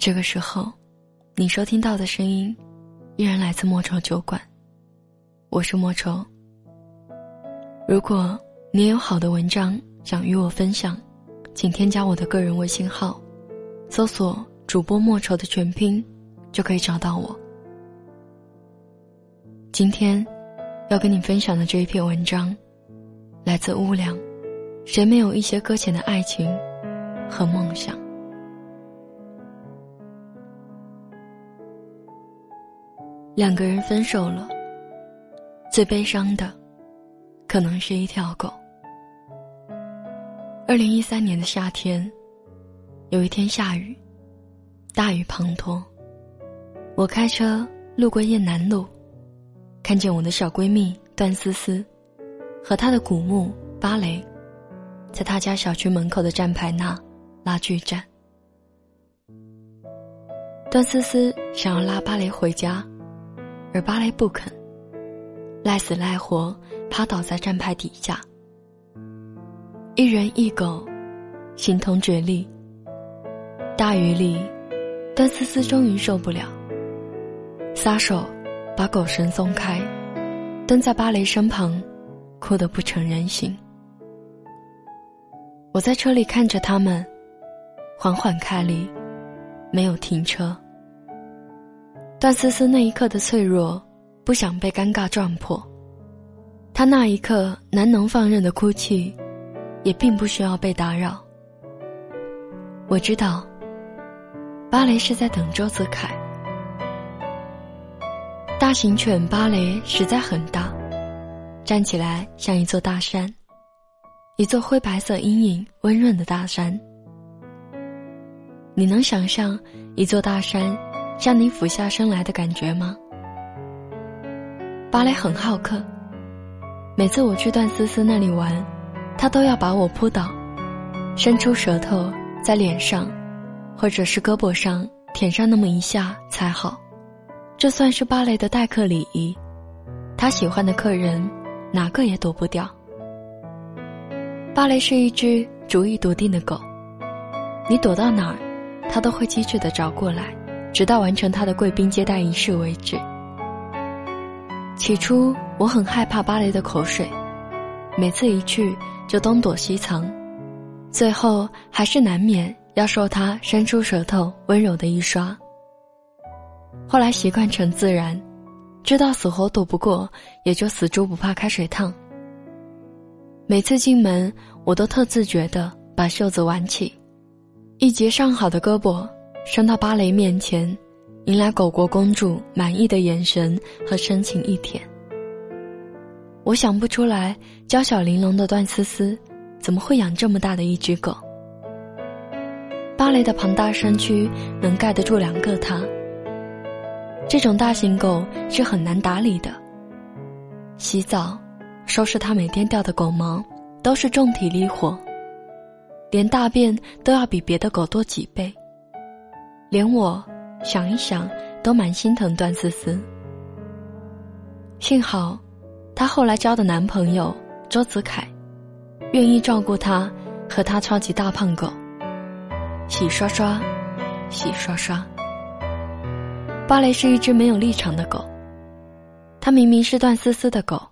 这个时候，你收听到的声音，依然来自莫愁酒馆。我是莫愁。如果你也有好的文章想与我分享，请添加我的个人微信号，搜索“主播莫愁”的全拼，就可以找到我。今天要跟你分享的这一篇文章，来自乌良。谁没有一些搁浅的爱情和梦想？两个人分手了，最悲伤的，可能是一条狗。二零一三年的夏天，有一天下雨，大雨滂沱。我开车路过雁南路，看见我的小闺蜜段思思，和她的古墓芭蕾，在她家小区门口的站牌那拉锯战。段思思想要拉芭蕾回家。而芭蕾不肯，赖死赖活趴倒在站牌底下。一人一狗，形同绝力。大雨里，段思思终于受不了，撒手把狗绳松开，蹲在芭蕾身旁，哭得不成人形。我在车里看着他们，缓缓开离，没有停车。段思思那一刻的脆弱，不想被尴尬撞破。她那一刻难能放任的哭泣，也并不需要被打扰。我知道，芭蕾是在等周子凯。大型犬芭蕾实在很大，站起来像一座大山，一座灰白色阴影温润的大山。你能想象一座大山？像你俯下身来的感觉吗？芭蕾很好客，每次我去段思思那里玩，他都要把我扑倒，伸出舌头在脸上，或者是胳膊上舔上那么一下才好，这算是芭蕾的待客礼仪。他喜欢的客人，哪个也躲不掉。芭蕾是一只主意笃定的狗，你躲到哪儿，它都会机智的找过来。直到完成他的贵宾接待仪式为止。起初我很害怕芭蕾的口水，每次一去就东躲西藏，最后还是难免要受他伸出舌头温柔的一刷。后来习惯成自然，知道死活躲不过，也就死猪不怕开水烫。每次进门，我都特自觉地把袖子挽起，一截上好的胳膊。伸到芭蕾面前，迎来狗国公主满意的眼神和深情一舔。我想不出来，娇小玲珑的段思思，怎么会养这么大的一只狗？芭蕾的庞大身躯能盖得住两个它。这种大型狗是很难打理的。洗澡、收拾它每天掉的狗毛，都是重体力活。连大便都要比别的狗多几倍。连我想一想都蛮心疼段思思。幸好，她后来交的男朋友周子凯，愿意照顾她和她超级大胖狗。洗刷刷，洗刷刷。芭蕾是一只没有立场的狗，它明明是段思思的狗，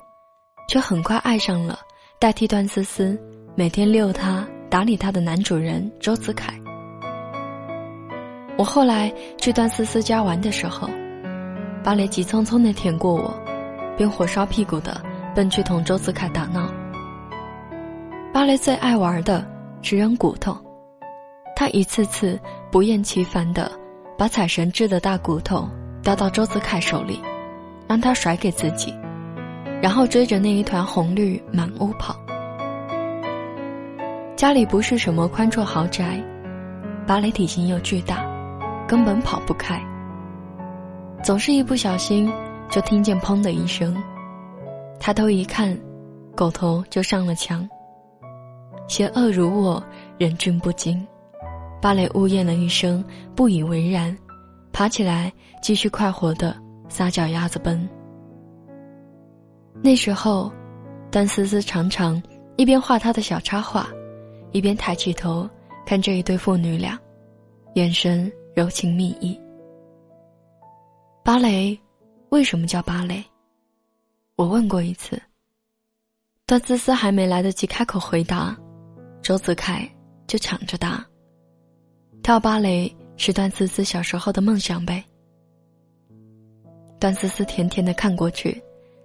却很快爱上了代替段思思每天遛它、打理它的男主人周子凯。我后来去段思思家玩的时候，芭蕾急匆匆地舔过我，便火烧屁股的奔去同周子凯打闹。芭蕾最爱玩的是扔骨头，他一次次不厌其烦的把彩绳制的大骨头叼到周子凯手里，让他甩给自己，然后追着那一团红绿满屋跑。家里不是什么宽绰豪宅，芭蕾体型又巨大。根本跑不开，总是一不小心就听见“砰”的一声，抬头一看，狗头就上了墙。邪恶如我，忍俊不禁。芭蕾呜咽了一声，不以为然，爬起来继续快活的撒脚丫子奔。那时候，段思思常常一边画他的小插画，一边抬起头看这一对父女俩，眼神。柔情蜜意。芭蕾为什么叫芭蕾？我问过一次。段思思还没来得及开口回答，周子凯就抢着答：“跳芭蕾是段思思小时候的梦想呗。”段思思甜甜的看过去，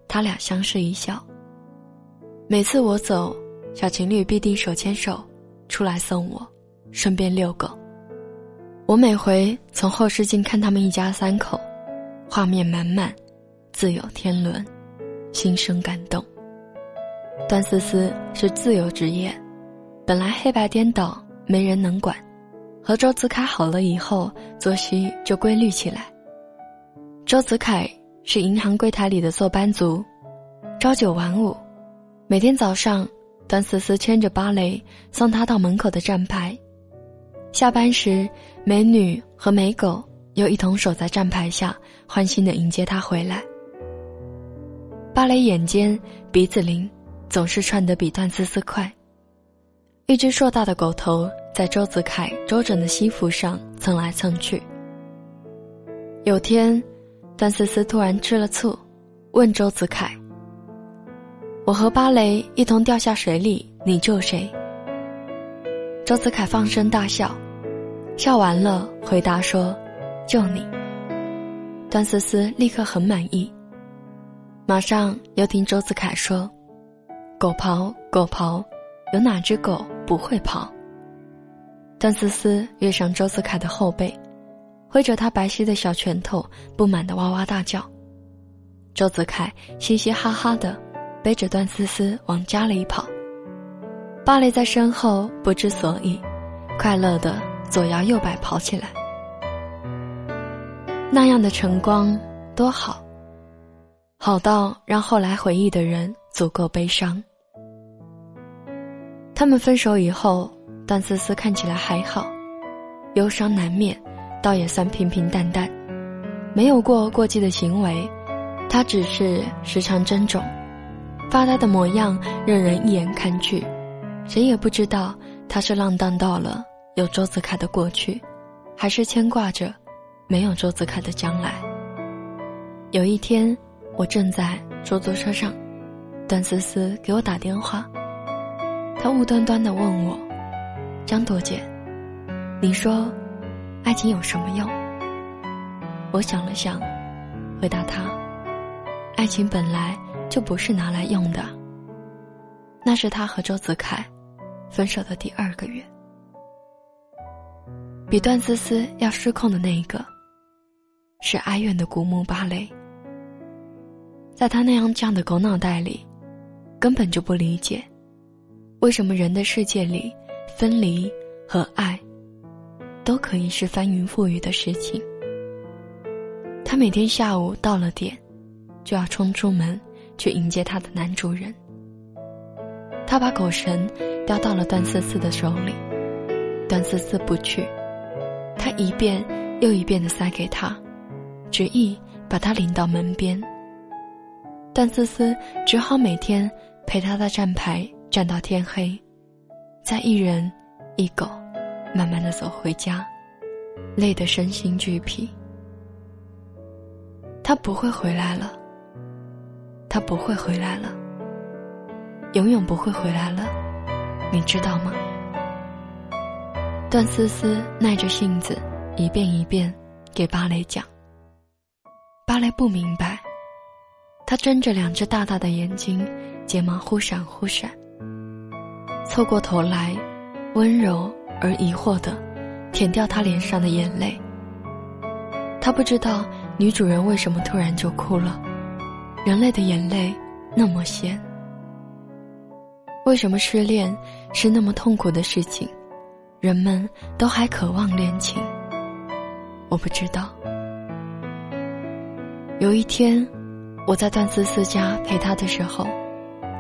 他俩相视一笑。每次我走，小情侣必定手牵手出来送我，顺便遛狗。我每回从后视镜看他们一家三口，画面满满，自有天伦，心生感动。段思思是自由职业，本来黑白颠倒，没人能管。和周子凯好了以后，作息就规律起来。周子凯是银行柜台里的坐班族，朝九晚五，每天早上，段思思牵着芭蕾送他到门口的站牌。下班时，美女和美狗又一同守在站牌下，欢欣的迎接他回来。芭蕾眼尖，鼻子灵。总是窜得比段思思快。一只硕大的狗头在周子凯周整的西服上蹭来蹭去。有天，段思思突然吃了醋，问周子凯：“我和芭蕾一同掉下水里，你救谁？”周子凯放声大笑，笑完了回答说：“就你。”段思思立刻很满意，马上又听周子凯说。狗刨，狗刨，有哪只狗不会刨？段思思跃上周子凯的后背，挥着他白皙的小拳头，不满的哇哇大叫。周子凯嘻嘻哈哈的，背着段思思往家里跑。芭蕾在身后不知所以，快乐的左摇右摆跑起来。那样的晨光多好，好到让后来回忆的人足够悲伤。他们分手以后，段思思看起来还好，忧伤难免，倒也算平平淡淡，没有过过激的行为，他只是时常珍重，发呆的模样让人一眼看去，谁也不知道他是浪荡到了有周子凯的过去，还是牵挂着没有周子凯的将来。有一天，我正在出租车上，段思思给我打电话。他无端端的问我：“张朵姐，你说，爱情有什么用？”我想了想，回答他：“爱情本来就不是拿来用的。”那是他和周子凯分手的第二个月。比段思思要失控的那一个，是哀怨的古墓芭蕾。在他那样犟的狗脑袋里，根本就不理解。为什么人的世界里，分离和爱，都可以是翻云覆雨的事情？他每天下午到了点，就要冲出门去迎接他的男主人。他把狗绳叼到了段思思的手里，段思思不去，他一遍又一遍的塞给他，执意把他领到门边。段思思只好每天陪他的站牌。站到天黑，再一人一狗，慢慢的走回家，累得身心俱疲。他不会回来了，他不会回来了，永远不会回来了，你知道吗？段思思耐着性子，一遍一遍给芭蕾讲。芭蕾不明白，他睁着两只大大的眼睛，睫毛忽闪忽闪。凑过头来，温柔而疑惑的舔掉他脸上的眼泪。他不知道女主人为什么突然就哭了，人类的眼泪那么咸。为什么失恋是那么痛苦的事情，人们都还渴望恋情？我不知道。有一天，我在段思思家陪她的时候，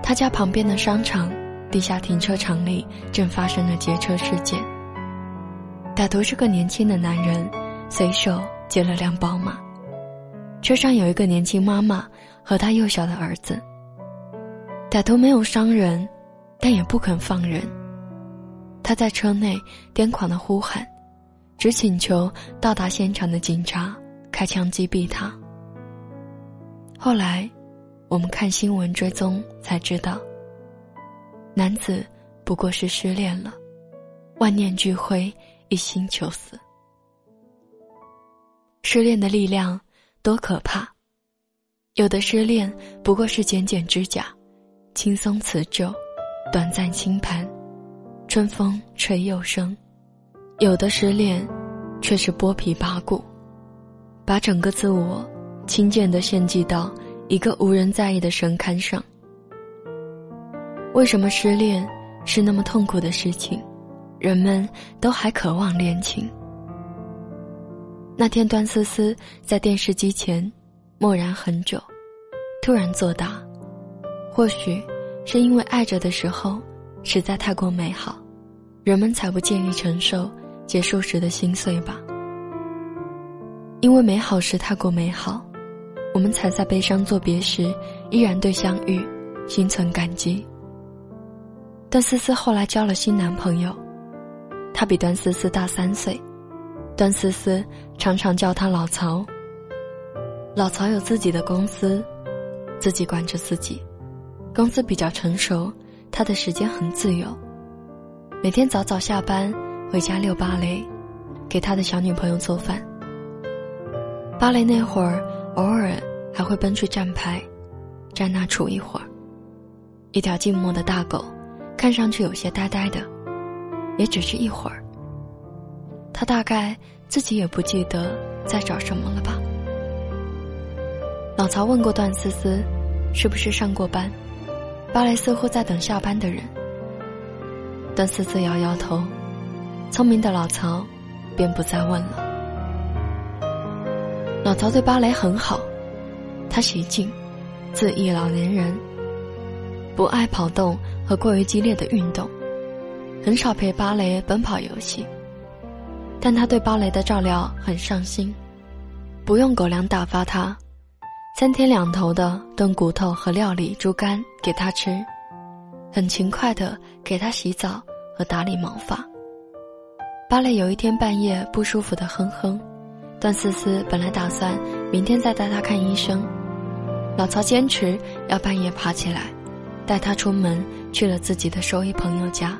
他家旁边的商场。地下停车场里正发生了劫车事件。歹徒是个年轻的男人，随手劫了辆宝马，车上有一个年轻妈妈和他幼小的儿子。歹徒没有伤人，但也不肯放人。他在车内癫狂的呼喊，只请求到达现场的警察开枪击毙他。后来，我们看新闻追踪才知道，男子不过是失恋了，万念俱灰，一心求死。失恋的力量多可怕！有的失恋不过是剪剪指甲，轻松辞旧，短暂轻盘，春风吹又生；有的失恋，却是剥皮拔骨，把整个自我轻贱的献祭到一个无人在意的神龛上。为什么失恋是那么痛苦的事情，人们都还渴望恋情？那天，段思思在电视机前默然很久，突然作答：“或许是因为爱着的时候实在太过美好，人们才不介意承受结束时的心碎吧。因为美好时太过美好，我们才在悲伤作别时依然对相遇心存感激。”段思思后来交了新男朋友，他比段思思大三岁。段思思常常叫他老曹。老曹有自己的公司，自己管着自己，公司比较成熟，他的时间很自由，每天早早下班回家遛芭蕾，给他的小女朋友做饭。芭蕾那会儿，偶尔还会奔去站牌，站那杵一会儿。一条静默的大狗，看上去有些呆呆的，也只是一会儿。他大概自己也不记得在找什么了吧。老曹问过段思思，是不是上过班？芭蕾似乎在等下班的人。但思思摇摇头，聪明的老曹便不再问了。老曹对芭蕾很好，他喜静，自意老年人，不爱跑动和过于激烈的运动，很少陪芭蕾奔跑游戏。但他对芭蕾的照料很上心，不用狗粮打发他，三天两头的炖骨头和料理猪肝给他吃，很勤快的给他洗澡和打理毛发。芭蕾有一天半夜不舒服的哼哼，段思思本来打算明天再带他看医生，老曹坚持要半夜爬起来，带他出门去了自己的兽医朋友家。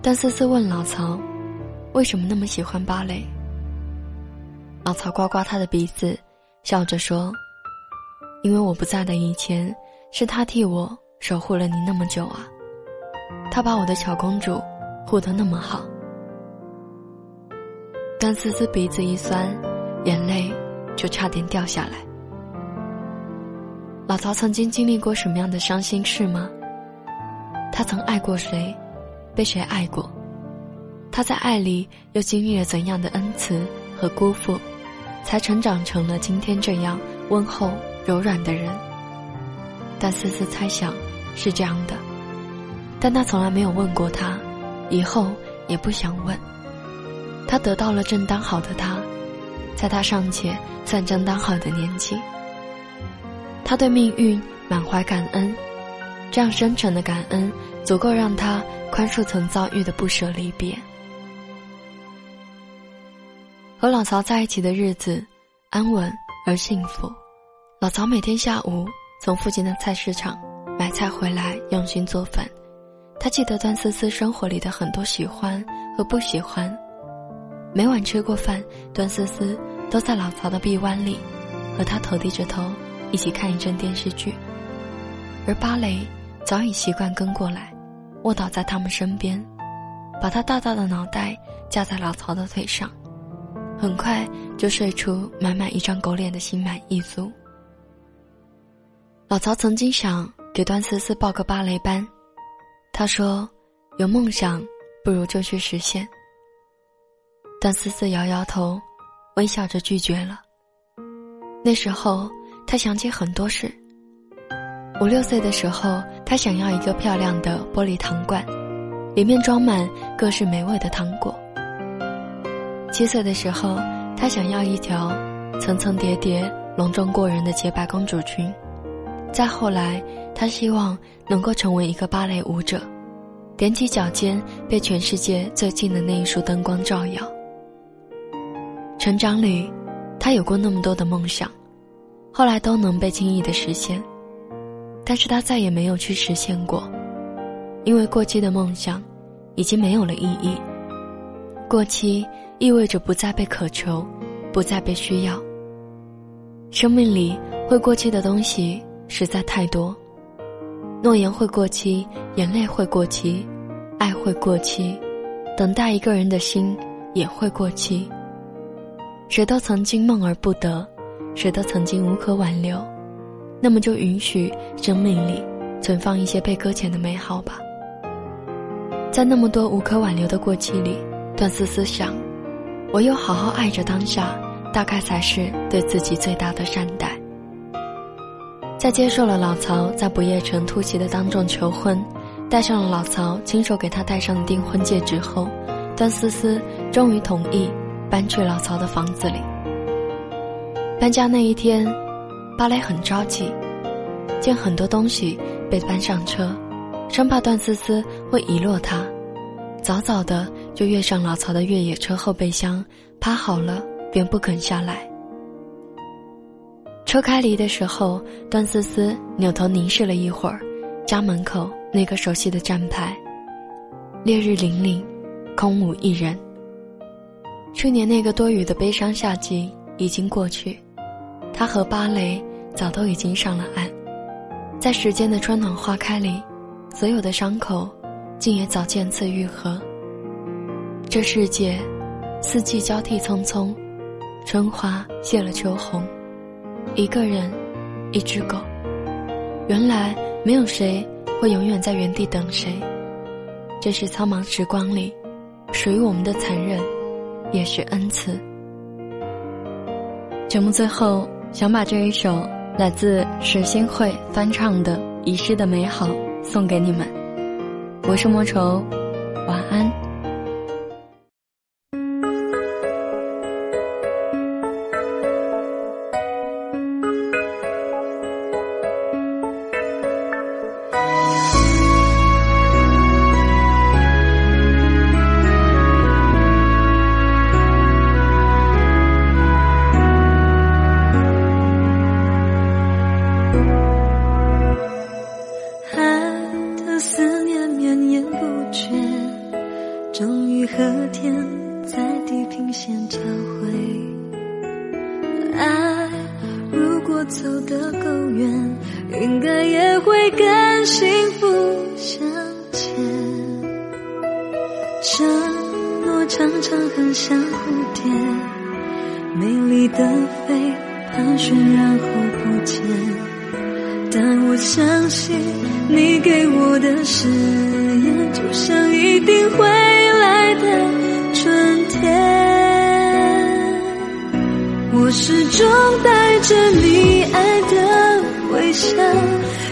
段思思问老曹。为什么那么喜欢芭蕾？老曹刮刮他的鼻子，笑着说：“因为我不在的以前，是他替我守护了你那么久啊。他把我的小公主护得那么好。”但思思鼻子一酸，眼泪就差点掉下来。老曹曾经经历过什么样的伤心事吗？他曾爱过谁？被谁爱过？他在爱里又经历了怎样的恩慈和辜负，才成长成了今天这样温厚柔软的人？但思思猜想是这样的，但他从来没有问过他，以后也不想问。他得到了正当好的他，在他尚且算正当好的年纪，他对命运满怀感恩，这样深沉的感恩足够让他宽恕曾遭遇的不舍离别。和老曹在一起的日子，安稳而幸福。老曹每天下午从附近的菜市场买菜回来，用心做饭。他记得段思思生活里的很多喜欢和不喜欢。每晚吃过饭，段思思都在老曹的臂弯里，和他头低着头一起看一阵电视剧。而芭蕾早已习惯跟过来，卧倒在他们身边，把他大大的脑袋架在老曹的腿上。很快就睡出满满一张狗脸的心满意足。老曹曾经想给段思思报个芭蕾班，他说：“有梦想，不如就去实现。”段思思摇摇头，微笑着拒绝了。那时候，他想起很多事。五六岁的时候，他想要一个漂亮的玻璃糖罐，里面装满各式美味的糖果。七岁的时候，她想要一条层层叠叠、隆重过人的洁白公主裙。再后来，她希望能够成为一个芭蕾舞者。踮起脚尖被全世界最近的那一束灯光照耀。成长里，她有过那么多的梦想，后来都能被轻易的实现，但是她再也没有去实现过，因为过期的梦想，已经没有了意义。过期意味着不再被渴求，不再被需要。生命里会过期的东西实在太多，诺言会过期，眼泪会过期，爱会过期，等待一个人的心也会过期。谁都曾经梦而不得，谁都曾经无可挽留，那么就允许生命里存放一些被搁浅的美好吧。在那么多无可挽留的过期里，段思思想，唯有好好爱着当下。大概才是对自己最大的善待。在接受了老曹在不夜城突袭的当众求婚，戴上了老曹亲手给他戴上的订婚戒指后，段思思终于同意搬去老曹的房子里。搬家那一天，芭蕾很着急，见很多东西被搬上车，生怕段思思会遗落他，早早的就跃上老曹的越野车后备箱，趴好了。便不肯下来。车开离的时候，段思思扭头凝视了一会儿家门口那个熟悉的站牌。烈日凛凛，空无一人。去年那个多雨的悲伤夏季已经过去，他和芭蕾早都已经上了岸，在时间的春暖花开里，所有的伤口竟也早渐次愈合。这世界，四季交替匆匆。春花谢了秋红，一个人，一只狗。原来没有谁会永远在原地等谁，这是苍茫时光里属于我们的残忍，也是恩赐。节目最后想把这一首来自石心慧翻唱的《遗失的美好》送给你们，我是莫愁，你给我的誓言，就像一定会来的春天。我始终带着你爱的微笑，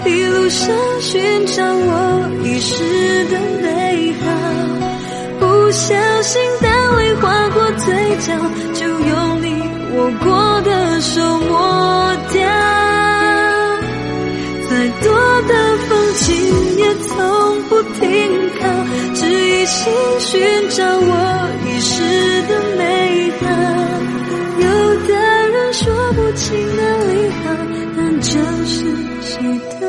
一路上寻找我遗失的美好。不小心单泪划过嘴角，就用你握过的手抹掉。再多的从不停靠，只一心寻找我遗失的美好。有的人说不清哪里好，但就是谁都